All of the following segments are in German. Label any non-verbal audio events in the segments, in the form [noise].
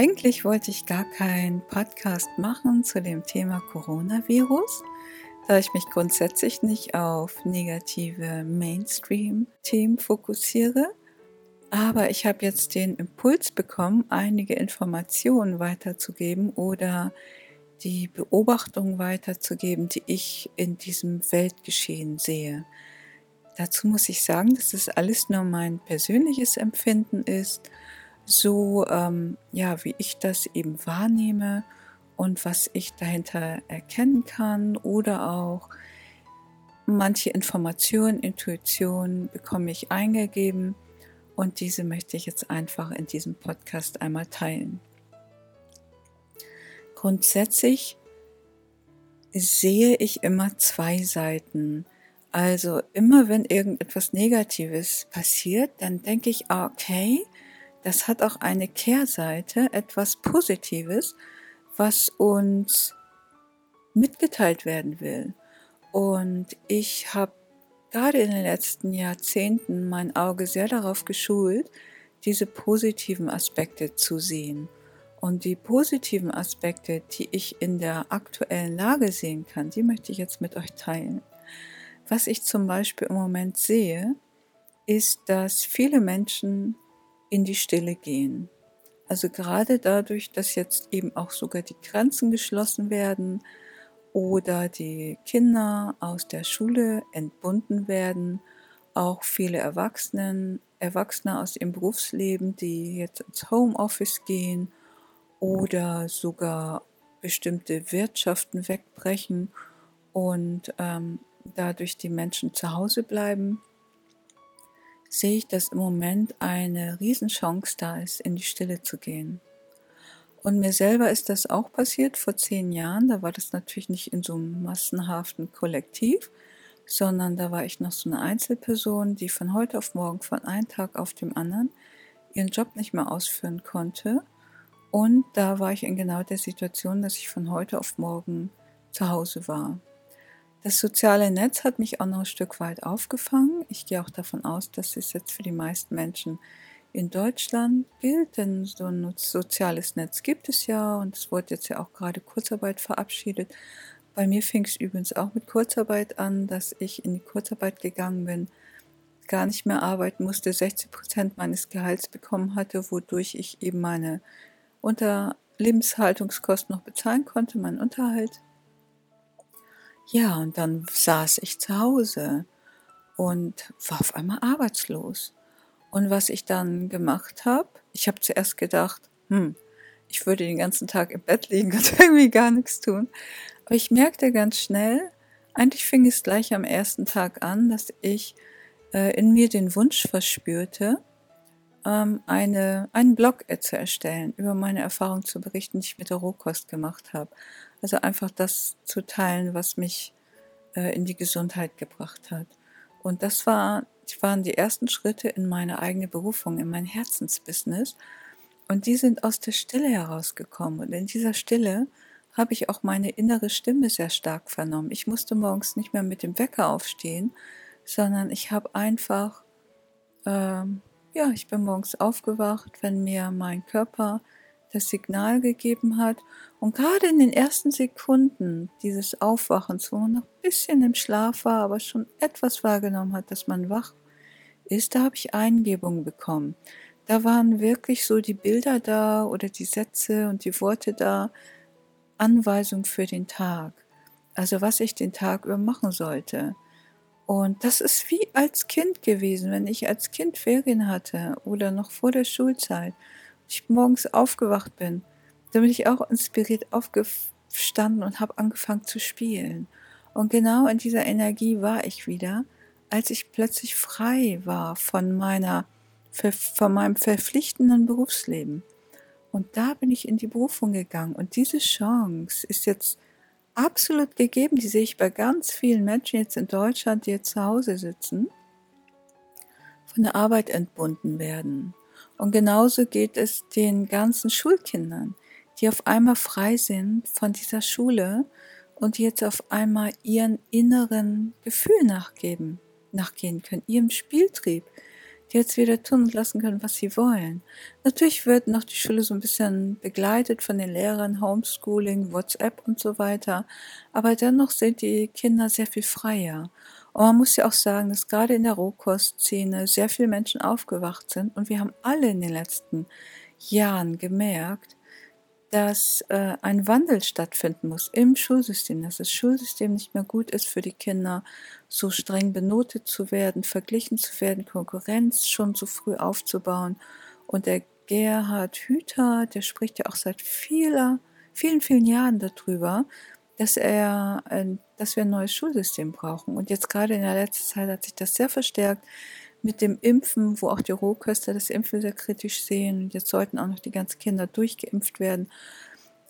Eigentlich wollte ich gar keinen Podcast machen zu dem Thema Coronavirus, da ich mich grundsätzlich nicht auf negative Mainstream-Themen fokussiere. Aber ich habe jetzt den Impuls bekommen, einige Informationen weiterzugeben oder die Beobachtung weiterzugeben, die ich in diesem Weltgeschehen sehe. Dazu muss ich sagen, dass das alles nur mein persönliches Empfinden ist, so ähm, ja, wie ich das eben wahrnehme und was ich dahinter erkennen kann oder auch manche Informationen, Intuitionen bekomme ich eingegeben und diese möchte ich jetzt einfach in diesem Podcast einmal teilen. Grundsätzlich sehe ich immer zwei Seiten. Also immer wenn irgendetwas Negatives passiert, dann denke ich, okay, das hat auch eine Kehrseite, etwas Positives, was uns mitgeteilt werden will. Und ich habe gerade in den letzten Jahrzehnten mein Auge sehr darauf geschult, diese positiven Aspekte zu sehen. Und die positiven Aspekte, die ich in der aktuellen Lage sehen kann, die möchte ich jetzt mit euch teilen. Was ich zum Beispiel im Moment sehe, ist, dass viele Menschen in die Stille gehen. Also gerade dadurch, dass jetzt eben auch sogar die Grenzen geschlossen werden oder die Kinder aus der Schule entbunden werden, auch viele Erwachsenen, Erwachsene aus ihrem Berufsleben, die jetzt ins Homeoffice gehen oder sogar bestimmte Wirtschaften wegbrechen und ähm, dadurch die Menschen zu Hause bleiben, sehe ich, dass im Moment eine Riesenchance da ist, in die Stille zu gehen. Und mir selber ist das auch passiert vor zehn Jahren. Da war das natürlich nicht in so einem massenhaften Kollektiv, sondern da war ich noch so eine Einzelperson, die von heute auf morgen, von einem Tag auf dem anderen, ihren Job nicht mehr ausführen konnte und da war ich in genau der Situation, dass ich von heute auf morgen zu Hause war. Das soziale Netz hat mich auch noch ein Stück weit aufgefangen. Ich gehe auch davon aus, dass es jetzt für die meisten Menschen in Deutschland gilt, denn so ein soziales Netz gibt es ja und es wurde jetzt ja auch gerade Kurzarbeit verabschiedet. Bei mir fing es übrigens auch mit Kurzarbeit an, dass ich in die Kurzarbeit gegangen bin, gar nicht mehr arbeiten musste, 60 Prozent meines Gehalts bekommen hatte, wodurch ich eben meine unter Lebenshaltungskosten noch bezahlen konnte, meinen Unterhalt. Ja, und dann saß ich zu Hause und war auf einmal arbeitslos. Und was ich dann gemacht habe, ich habe zuerst gedacht, hm, ich würde den ganzen Tag im Bett liegen [laughs] und irgendwie gar nichts tun. Aber ich merkte ganz schnell, eigentlich fing es gleich am ersten Tag an, dass ich äh, in mir den Wunsch verspürte, ähm, eine, einen Blog zu erstellen, über meine Erfahrung zu berichten, die ich mit der Rohkost gemacht habe. Also einfach das zu teilen, was mich äh, in die Gesundheit gebracht hat. Und das war, waren die ersten Schritte in meine eigene Berufung, in mein Herzensbusiness. Und die sind aus der Stille herausgekommen. Und in dieser Stille habe ich auch meine innere Stimme sehr stark vernommen. Ich musste morgens nicht mehr mit dem Wecker aufstehen, sondern ich habe einfach ähm, ja, ich bin morgens aufgewacht, wenn mir mein Körper das Signal gegeben hat. Und gerade in den ersten Sekunden dieses Aufwachens, wo man noch ein bisschen im Schlaf war, aber schon etwas wahrgenommen hat, dass man wach ist, da habe ich Eingebungen bekommen. Da waren wirklich so die Bilder da oder die Sätze und die Worte da, Anweisung für den Tag. Also was ich den Tag über machen sollte. Und das ist wie als Kind gewesen, wenn ich als Kind Ferien hatte oder noch vor der Schulzeit, ich morgens aufgewacht bin, dann bin ich auch inspiriert aufgestanden und habe angefangen zu spielen. Und genau in dieser Energie war ich wieder, als ich plötzlich frei war von meiner, von meinem verpflichtenden Berufsleben. Und da bin ich in die Berufung gegangen. Und diese Chance ist jetzt absolut gegeben. Die sehe ich bei ganz vielen Menschen jetzt in Deutschland, die jetzt zu Hause sitzen, von der Arbeit entbunden werden. Und genauso geht es den ganzen Schulkindern, die auf einmal frei sind von dieser Schule und jetzt auf einmal ihren inneren Gefühl nachgeben, nachgehen können, ihrem Spieltrieb, die jetzt wieder tun und lassen können, was sie wollen. Natürlich wird noch die Schule so ein bisschen begleitet von den Lehrern, Homeschooling, WhatsApp und so weiter, aber dennoch sind die Kinder sehr viel freier. Und man muss ja auch sagen, dass gerade in der Rohkostszene sehr viele Menschen aufgewacht sind und wir haben alle in den letzten Jahren gemerkt, dass äh, ein Wandel stattfinden muss im Schulsystem, dass das Schulsystem nicht mehr gut ist für die Kinder, so streng benotet zu werden, verglichen zu werden, Konkurrenz schon so früh aufzubauen. Und der Gerhard Hüther, der spricht ja auch seit vieler, vielen, vielen Jahren darüber, dass er, äh, dass wir ein neues Schulsystem brauchen. Und jetzt gerade in der letzten Zeit hat sich das sehr verstärkt mit dem Impfen, wo auch die Rohköster das Impfen sehr kritisch sehen. Und jetzt sollten auch noch die ganzen Kinder durchgeimpft werden.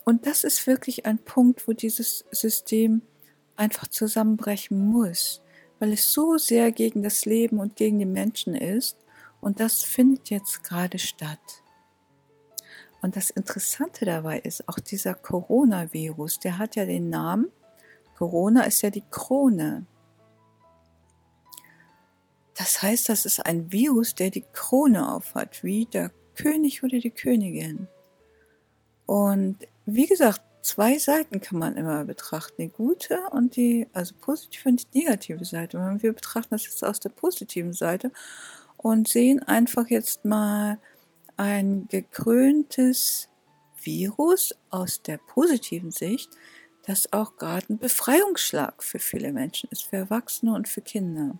Und das ist wirklich ein Punkt, wo dieses System einfach zusammenbrechen muss, weil es so sehr gegen das Leben und gegen die Menschen ist. Und das findet jetzt gerade statt. Und das Interessante dabei ist, auch dieser Coronavirus, der hat ja den Namen, Corona ist ja die Krone. Das heißt, das ist ein Virus, der die Krone aufhat, wie der König oder die Königin. Und wie gesagt, zwei Seiten kann man immer betrachten, die gute und die, also positive und die negative Seite. Und wir betrachten das jetzt aus der positiven Seite und sehen einfach jetzt mal ein gekröntes Virus aus der positiven Sicht, das auch gerade ein Befreiungsschlag für viele Menschen ist, für Erwachsene und für Kinder.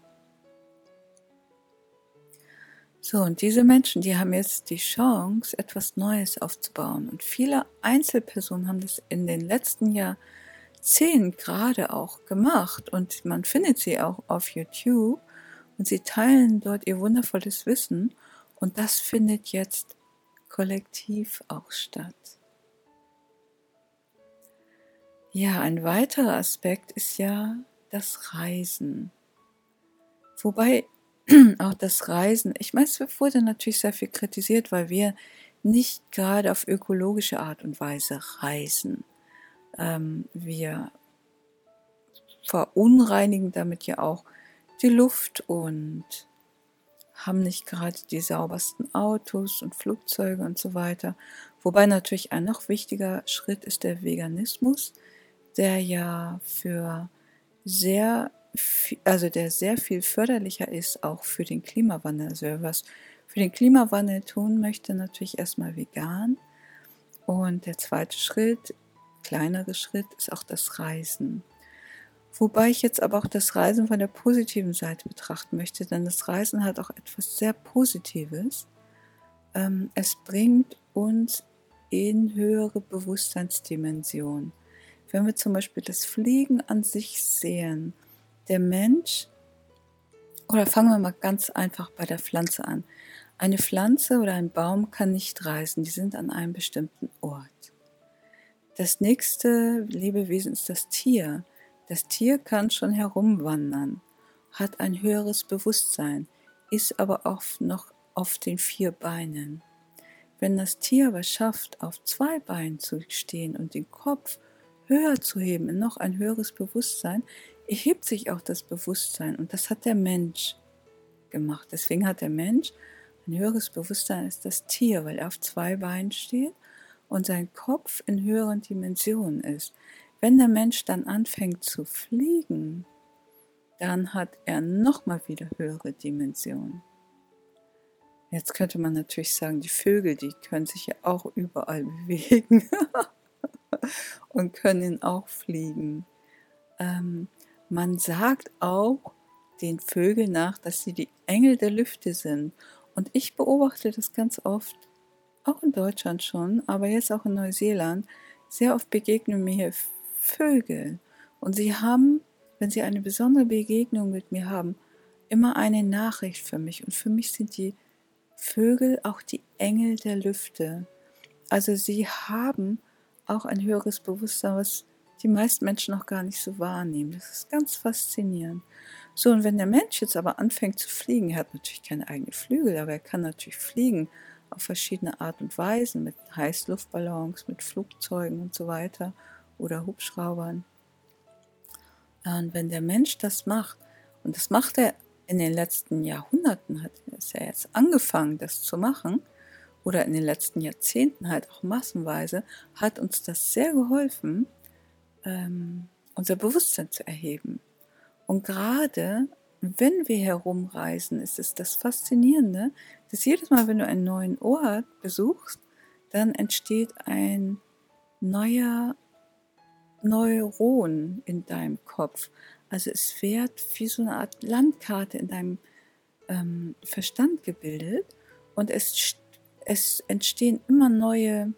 So, und diese Menschen, die haben jetzt die Chance, etwas Neues aufzubauen. Und viele Einzelpersonen haben das in den letzten Jahrzehnten gerade auch gemacht. Und man findet sie auch auf YouTube. Und sie teilen dort ihr wundervolles Wissen. Und das findet jetzt kollektiv auch statt. Ja, ein weiterer Aspekt ist ja das Reisen. Wobei [clears throat] auch das Reisen, ich meine, es wurde natürlich sehr viel kritisiert, weil wir nicht gerade auf ökologische Art und Weise reisen. Ähm, wir verunreinigen damit ja auch die Luft und haben nicht gerade die saubersten Autos und Flugzeuge und so weiter. Wobei natürlich ein noch wichtiger Schritt ist der Veganismus, der ja für sehr also der sehr viel förderlicher ist, auch für den Klimawandel. Also wer was für den Klimawandel tun möchte, natürlich erstmal vegan. Und der zweite Schritt, kleinere Schritt, ist auch das Reisen. Wobei ich jetzt aber auch das Reisen von der positiven Seite betrachten möchte, denn das Reisen hat auch etwas sehr Positives. Ähm, es bringt uns in höhere Bewusstseinsdimensionen. Wenn wir zum Beispiel das Fliegen an sich sehen, der Mensch, oder fangen wir mal ganz einfach bei der Pflanze an. Eine Pflanze oder ein Baum kann nicht reisen, die sind an einem bestimmten Ort. Das nächste Lebewesen ist das Tier. Das Tier kann schon herumwandern, hat ein höheres Bewusstsein, ist aber oft noch auf den vier Beinen. Wenn das Tier aber schafft, auf zwei Beinen zu stehen und den Kopf höher zu heben, in noch ein höheres Bewusstsein, erhebt sich auch das Bewusstsein und das hat der Mensch gemacht. Deswegen hat der Mensch ein höheres Bewusstsein als das Tier, weil er auf zwei Beinen steht und sein Kopf in höheren Dimensionen ist. Wenn der Mensch dann anfängt zu fliegen, dann hat er nochmal wieder höhere Dimensionen. Jetzt könnte man natürlich sagen, die Vögel, die können sich ja auch überall [laughs] bewegen [laughs] und können auch fliegen. Ähm, man sagt auch den Vögeln nach, dass sie die Engel der Lüfte sind. Und ich beobachte das ganz oft, auch in Deutschland schon, aber jetzt auch in Neuseeland. Sehr oft begegnen mir hier Vögel. Und sie haben, wenn sie eine besondere Begegnung mit mir haben, immer eine Nachricht für mich. Und für mich sind die Vögel auch die Engel der Lüfte. Also sie haben auch ein höheres Bewusstsein, was die meisten Menschen noch gar nicht so wahrnehmen. Das ist ganz faszinierend. So, und wenn der Mensch jetzt aber anfängt zu fliegen, er hat natürlich keine eigenen Flügel, aber er kann natürlich fliegen auf verschiedene Art und Weisen, mit Heißluftballons, mit Flugzeugen und so weiter oder Hubschraubern. Und wenn der Mensch das macht, und das macht er in den letzten Jahrhunderten hat es ja jetzt angefangen, das zu machen, oder in den letzten Jahrzehnten halt auch massenweise, hat uns das sehr geholfen, ähm, unser Bewusstsein zu erheben. Und gerade wenn wir herumreisen, ist es das Faszinierende, dass jedes Mal, wenn du einen neuen Ort besuchst, dann entsteht ein neuer Neuron in deinem Kopf. Also es wird wie so eine Art Landkarte in deinem ähm, Verstand gebildet und es, es entstehen immer neue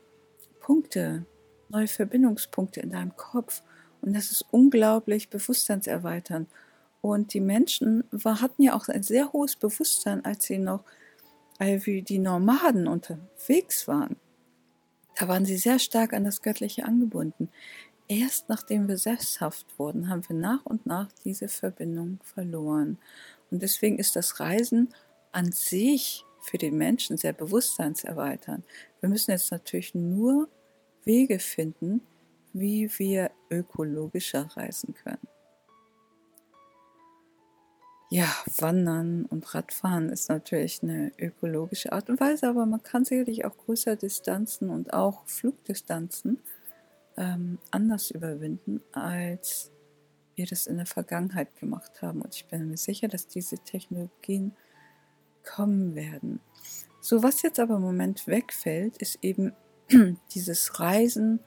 Punkte, neue Verbindungspunkte in deinem Kopf. Und das ist unglaublich bewusstseinserweiternd. Und die Menschen war, hatten ja auch ein sehr hohes Bewusstsein, als sie noch äh, wie die Nomaden unterwegs waren. Da waren sie sehr stark an das Göttliche angebunden. Erst nachdem wir sesshaft wurden, haben wir nach und nach diese Verbindung verloren. Und deswegen ist das Reisen an sich für den Menschen sehr bewusstseinserweiternd. Wir müssen jetzt natürlich nur Wege finden, wie wir ökologischer reisen können. Ja, Wandern und Radfahren ist natürlich eine ökologische Art und Weise, aber man kann sicherlich auch größere Distanzen und auch Flugdistanzen ähm, anders überwinden, als wir das in der Vergangenheit gemacht haben. Und ich bin mir sicher, dass diese Technologien kommen werden. So, was jetzt aber im Moment wegfällt, ist eben [clears throat] dieses Reisen,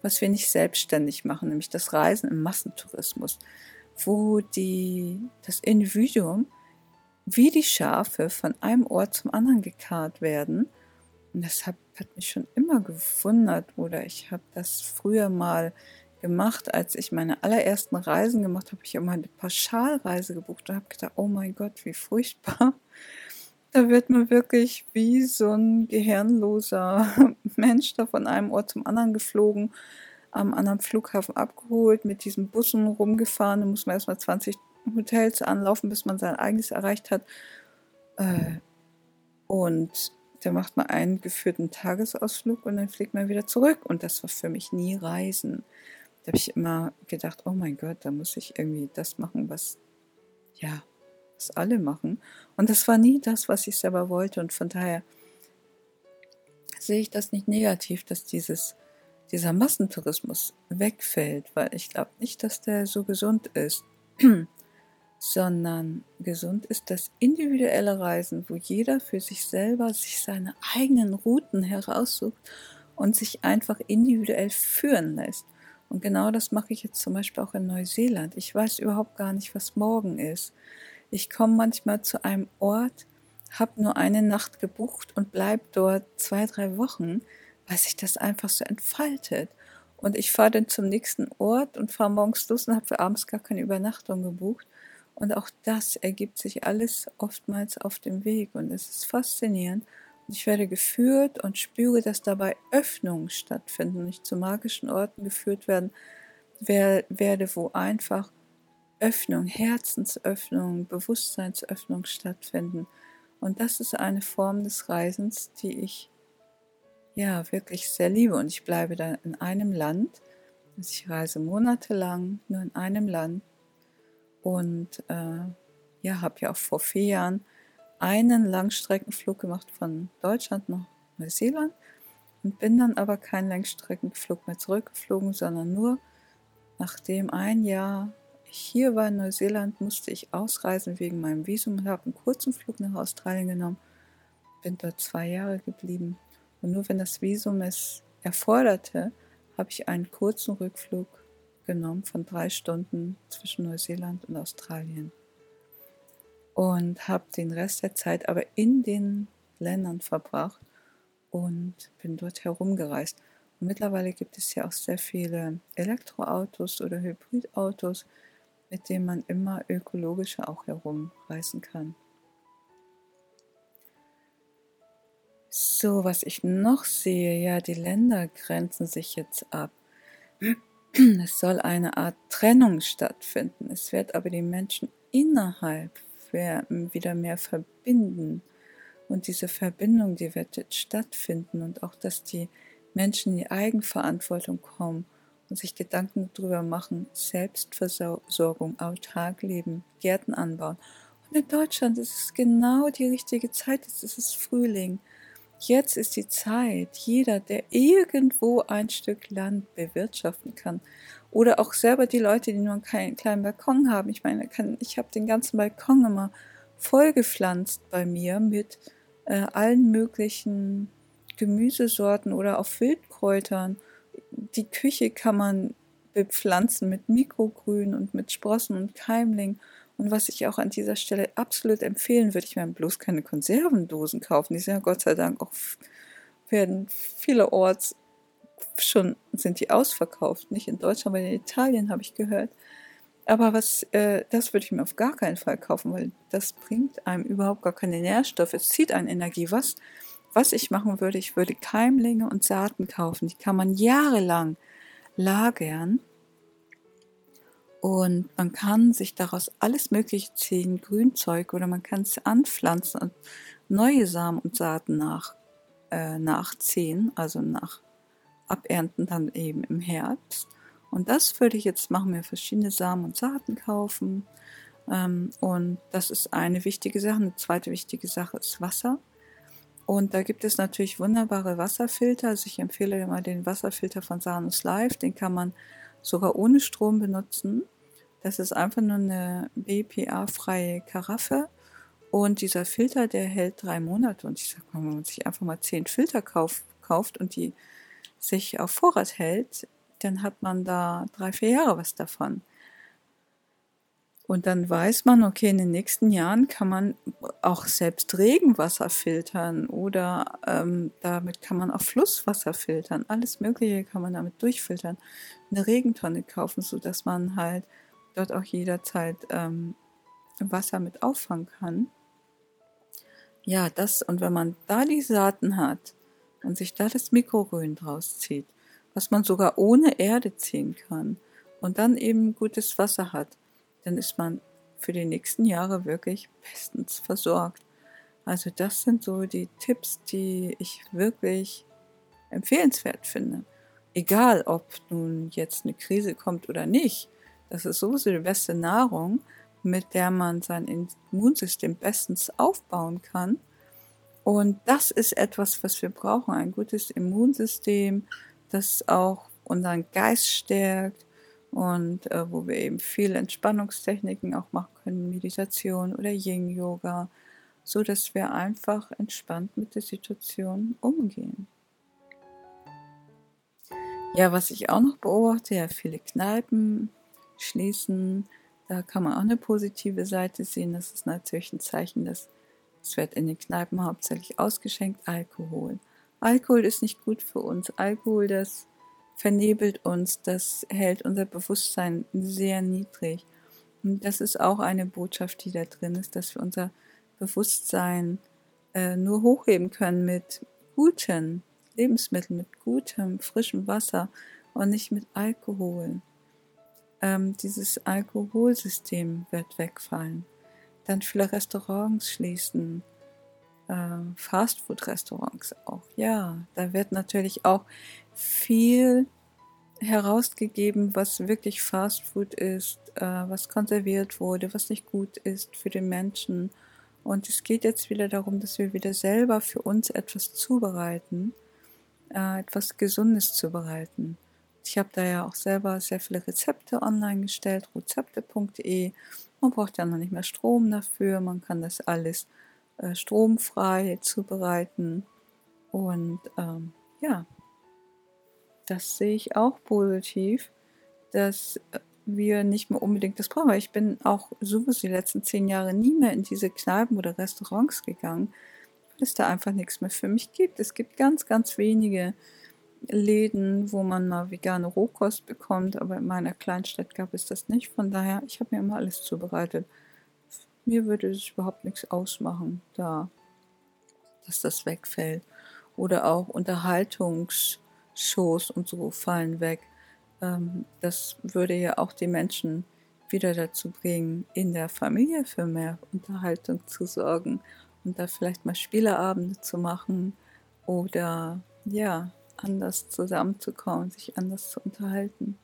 was wir nicht selbstständig machen, nämlich das Reisen im Massentourismus wo die, das Individuum wie die Schafe von einem Ort zum anderen gekarrt werden. Und das hat, hat mich schon immer gewundert oder ich habe das früher mal gemacht, als ich meine allerersten Reisen gemacht habe, ich immer eine Pauschalreise gebucht und habe gedacht, oh mein Gott, wie furchtbar. Da wird man wirklich wie so ein gehirnloser [laughs] Mensch da von einem Ort zum anderen geflogen am anderen Flughafen abgeholt, mit diesen Bussen rumgefahren. Da muss man erstmal 20 Hotels anlaufen, bis man sein eigenes erreicht hat. Äh, und da macht man einen geführten Tagesausflug und dann fliegt man wieder zurück. Und das war für mich nie Reisen. Da habe ich immer gedacht, oh mein Gott, da muss ich irgendwie das machen, was, ja, was alle machen. Und das war nie das, was ich selber wollte. Und von daher sehe ich das nicht negativ, dass dieses dieser Massentourismus wegfällt, weil ich glaube nicht, dass der so gesund ist, [clears throat] sondern gesund ist das individuelle Reisen, wo jeder für sich selber sich seine eigenen Routen heraussucht und sich einfach individuell führen lässt. Und genau das mache ich jetzt zum Beispiel auch in Neuseeland. Ich weiß überhaupt gar nicht, was morgen ist. Ich komme manchmal zu einem Ort, habe nur eine Nacht gebucht und bleibe dort zwei, drei Wochen weil sich das einfach so entfaltet. Und ich fahre dann zum nächsten Ort und fahre morgens los und habe für abends gar keine Übernachtung gebucht. Und auch das ergibt sich alles oftmals auf dem Weg. Und es ist faszinierend. Und ich werde geführt und spüre, dass dabei Öffnungen stattfinden und ich zu magischen Orten geführt werden werde, wo einfach Öffnung, Herzensöffnung, Bewusstseinsöffnung stattfinden. Und das ist eine Form des Reisens, die ich ja wirklich sehr liebe. Und ich bleibe dann in einem Land. Also ich reise monatelang nur in einem Land und äh, ja, habe ja auch vor vier Jahren einen Langstreckenflug gemacht von Deutschland nach Neuseeland und bin dann aber keinen Langstreckenflug mehr zurückgeflogen, sondern nur nachdem ein Jahr hier war in Neuseeland, musste ich ausreisen wegen meinem Visum und habe einen kurzen Flug nach Australien genommen, bin dort zwei Jahre geblieben und nur wenn das Visum es erforderte, habe ich einen kurzen Rückflug genommen von drei Stunden zwischen Neuseeland und Australien. Und habe den Rest der Zeit aber in den Ländern verbracht und bin dort herumgereist. Und mittlerweile gibt es ja auch sehr viele Elektroautos oder Hybridautos, mit denen man immer ökologischer auch herumreisen kann. So, was ich noch sehe, ja, die Länder grenzen sich jetzt ab. [clears throat] Es soll eine Art Trennung stattfinden. Es wird aber die Menschen innerhalb wieder mehr verbinden. Und diese Verbindung, die wird jetzt stattfinden. Und auch, dass die Menschen in die Eigenverantwortung kommen sich Gedanken darüber machen, Selbstversorgung, autark leben, Gärten anbauen in Deutschland ist es genau die richtige Zeit, es ist Frühling. Jetzt ist die Zeit, jeder, der irgendwo ein Stück Land bewirtschaften kann oder auch selber die Leute, die nur einen kleinen Balkon haben. Ich meine, ich habe den ganzen Balkon immer vollgepflanzt bei mir mit äh, allen möglichen Gemüsesorten oder auch Wildkräutern. Die Küche kann man bepflanzen mit Mikrogrün und mit Sprossen und Keimling. Und was ich auch an dieser Stelle absolut empfehlen würde, ich werde bloß keine Konservendosen kaufen. Die sind ja Gott sei Dank auch, werden vielerorts schon, sind die ausverkauft. Nicht in Deutschland, aber in Italien habe ich gehört. Aber was, äh, das würde ich mir auf gar keinen Fall kaufen, weil das bringt einem überhaupt gar keine Nährstoffe. Es zieht eine Energie. Was, was ich machen würde, ich würde Keimlinge und Saaten kaufen. Die kann man jahrelang lagern und man kann sich daraus alles Mögliche ziehen, Grünzeug oder man kann es anpflanzen und neue Samen und Saaten nach, äh, nachziehen, also nach Abernten dann eben im Herbst. Und das würde ich jetzt machen, mir verschiedene Samen und Saaten kaufen. Ähm, und das ist eine wichtige Sache. Eine zweite wichtige Sache ist Wasser. Und da gibt es natürlich wunderbare Wasserfilter. Also ich empfehle mal den Wasserfilter von Sanus Live. Den kann man sogar ohne Strom benutzen. Das ist einfach nur eine BPA-freie Karaffe. Und dieser Filter, der hält drei Monate. Und ich sage mal, wenn man sich einfach mal zehn Filter kauf, kauft und die sich auf Vorrat hält, dann hat man da drei, vier Jahre was davon. Und dann weiß man, okay, in den nächsten Jahren kann man auch selbst Regenwasser filtern oder ähm, damit kann man auch Flusswasser filtern. Alles Mögliche kann man damit durchfiltern. Eine Regentonne kaufen, sodass man halt dort auch jederzeit ähm, Wasser mit auffangen kann. Ja, das, und wenn man da die Saaten hat und sich da das Mikrogrün draus zieht, was man sogar ohne Erde ziehen kann und dann eben gutes Wasser hat, dann ist man für die nächsten Jahre wirklich bestens versorgt. Also das sind so die Tipps, die ich wirklich empfehlenswert finde. Egal, ob nun jetzt eine Krise kommt oder nicht, das ist sowieso die beste Nahrung, mit der man sein Immunsystem bestens aufbauen kann. Und das ist etwas, was wir brauchen, ein gutes Immunsystem, das auch unseren Geist stärkt, und äh, wo wir eben viele Entspannungstechniken auch machen können, Meditation oder Yin-Yoga, so dass wir einfach entspannt mit der Situation umgehen. Ja, was ich auch noch beobachte, ja, viele Kneipen schließen, da kann man auch eine positive Seite sehen. Das ist natürlich ein Zeichen, dass es wird in den Kneipen hauptsächlich ausgeschenkt Alkohol. Alkohol ist nicht gut für uns. Alkohol, das vernebelt uns, das hält unser Bewusstsein sehr niedrig. Und das ist auch eine Botschaft, die da drin ist, dass wir unser Bewusstsein äh, nur hochheben können mit guten Lebensmitteln, mit gutem, frischem Wasser und nicht mit Alkohol. Ähm, dieses Alkoholsystem wird wegfallen. Dann viele Restaurants schließen, äh, Fastfood-Restaurants auch. Ja, da wird natürlich auch viel herausgegeben, was wirklich Fastfood ist, äh, was konserviert wurde, was nicht gut ist für den Menschen. Und es geht jetzt wieder darum, dass wir wieder selber für uns etwas zubereiten, äh, etwas Gesundes zubereiten. Ich habe da ja auch selber sehr viele Rezepte online gestellt, rezepte.de. Man braucht ja noch nicht mehr Strom dafür, man kann das alles äh, stromfrei zubereiten. Und ähm, ja, das sehe ich auch positiv, dass wir nicht mehr unbedingt das brauchen. Ich bin auch sowieso die letzten zehn Jahre nie mehr in diese Kneipen oder Restaurants gegangen, weil es da einfach nichts mehr für mich gibt. Es gibt ganz, ganz wenige Läden, wo man mal vegane Rohkost bekommt, aber in meiner Kleinstadt gab es das nicht. Von daher, ich habe mir immer alles zubereitet. Mir würde es überhaupt nichts ausmachen, da, dass das wegfällt. Oder auch Unterhaltungs- Shows und so fallen weg. Ähm, das würde ja auch die Menschen wieder dazu bringen, in der Familie für mehr Unterhaltung zu sorgen und da vielleicht mal Spieleabende zu machen oder ja, anders zusammenzukommen, sich anders zu unterhalten.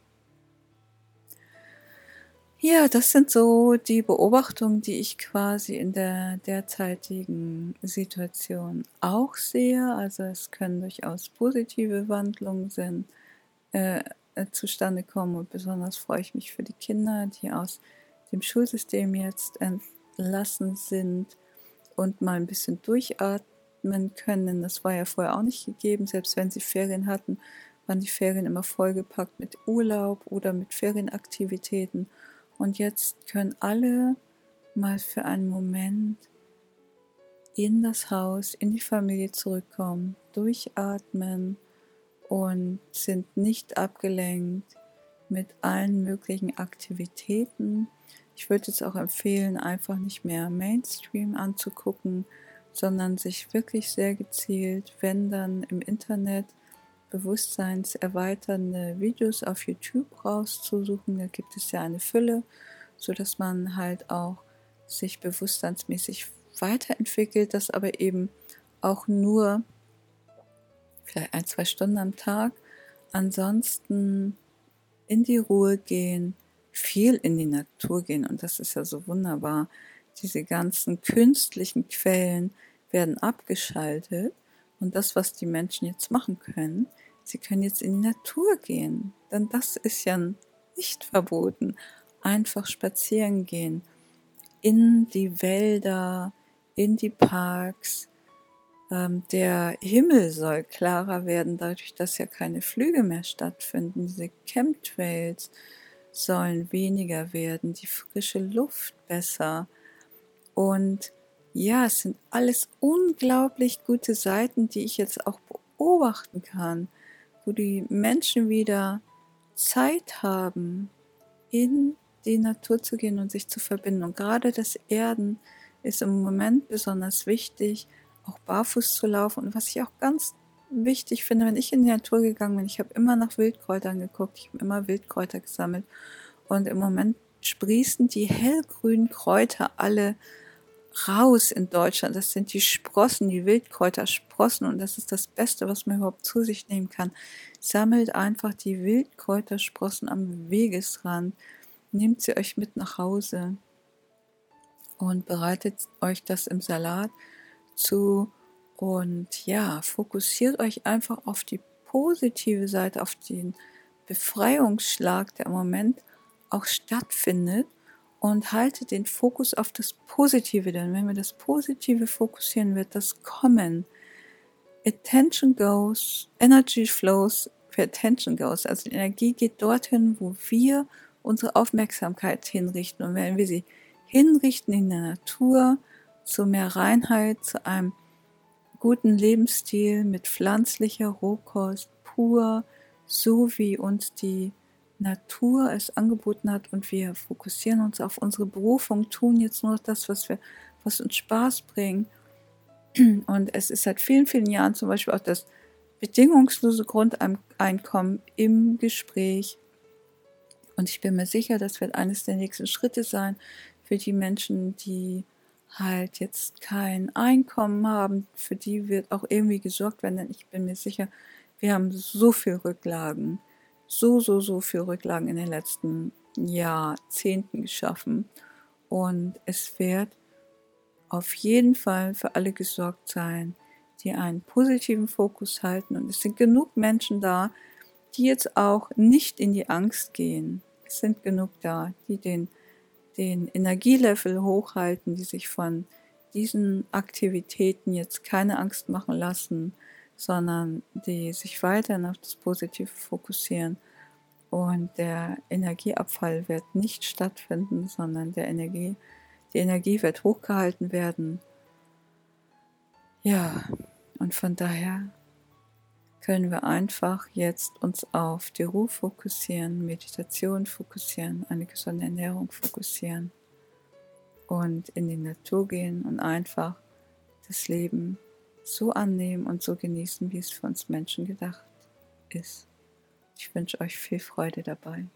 Ja, das sind so die Beobachtungen, die ich quasi in der derzeitigen Situation auch sehe. Also es können durchaus positive Wandlungen sind, äh, äh, zustande kommen und besonders freue ich mich für die Kinder, die aus dem Schulsystem jetzt entlassen sind und mal ein bisschen durchatmen können. Das war ja vorher auch nicht gegeben, selbst wenn sie Ferien hatten, waren die Ferien immer vollgepackt mit Urlaub oder mit Ferienaktivitäten. Und jetzt können alle mal für einen Moment in das Haus, in die Familie zurückkommen, durchatmen und sind nicht abgelenkt mit allen möglichen Aktivitäten. Ich würde es auch empfehlen, einfach nicht mehr Mainstream anzugucken, sondern sich wirklich sehr gezielt, wenn dann im Internet bewusstseinserweiternde Videos auf YouTube rauszusuchen. Da gibt es ja eine Fülle, so dass man halt auch sich bewusstseinsmäßig weiterentwickelt, das aber eben auch nur vielleicht ein, zwei Stunden am Tag. Ansonsten in die Ruhe gehen, viel in die Natur gehen und das ist ja so wunderbar. Diese ganzen künstlichen Quellen werden abgeschaltet und das, was die Menschen jetzt machen können, sie können jetzt in die Natur gehen. Denn das ist ja nicht verboten. Einfach spazieren gehen. In die Wälder, in die Parks. Ähm, der Himmel soll klarer werden, dadurch, dass ja keine Flüge mehr stattfinden. Diese Chemtrails sollen weniger werden, die frische Luft besser. Und ja, es sind alles unglaublich gute Seiten, die ich jetzt auch beobachten kann, wo die Menschen wieder Zeit haben, in die Natur zu gehen und sich zu verbinden. Und gerade das Erden ist im Moment besonders wichtig, auch barfuß zu laufen. Und was ich auch ganz wichtig finde, wenn ich in die Natur gegangen bin, ich habe immer nach Wildkräutern geguckt, ich habe immer Wildkräuter gesammelt. Und im Moment sprießen die hellgrünen Kräuter alle raus in Deutschland. Das sind die Sprossen, die Wildkräutersprossen und das ist das Beste, was man überhaupt zu sich nehmen kann. Sammelt einfach die Wildkräutersprossen am Wegesrand, nehmt sie euch mit nach Hause. Und bereitet euch das im Salat zu. Und ja, fokussiert euch einfach auf die positive Seite, auf den Befreiungsschlag, der im Moment auch stattfindet und halte den Fokus auf das Positive, denn wenn wir das Positive fokussieren, wird das kommen. Attention goes, Energy flows für Attention goes. Also die Energie geht dorthin, wo wir unsere Aufmerksamkeit hinrichten. Und wenn wir sie hinrichten in der Natur, zu mehr Reinheit, zu einem guten Lebensstil mit pflanzlicher Rohkost, pur, so wie uns die Natur es angeboten hat und wir fokussieren uns auf unsere Berufung, tun jetzt nur das, was wir, was uns Spaß bringt. [clears throat] Und es ist seit vielen, vielen Jahren zum Beispiel auch das bedingungslose Grundeinkommen im Gespräch. Und ich bin mir sicher, das wird eines der nächsten Schritte sein für die Menschen, die halt jetzt kein Einkommen haben. Für die wird auch irgendwie gesorgt werden, denn ich bin mir sicher, wir haben so viel Rücklagen so, so, so viel Rücklagen in den letzten Jahrzehnten geschaffen. Und es wird auf jeden Fall für alle gesorgt sein, die einen positiven Fokus halten. Und es sind genug Menschen da, die jetzt auch nicht in die Angst gehen. Es sind genug da, die den, den Energielevel hochhalten, die sich von diesen Aktivitäten jetzt keine Angst machen lassen, sondern die sich weiterhin auf das Positive fokussieren. Und der Energieabfall wird nicht stattfinden, sondern der Energie, die Energie wird hochgehalten werden. Ja, und von daher können wir einfach jetzt uns auf die Ruhe fokussieren, Meditation fokussieren, eine gesunde Ernährung fokussieren und in die Natur gehen und einfach das Leben so annehmen und so genießen, wie es für uns Menschen gedacht ist. Ich wünsche euch viel Freude dabei.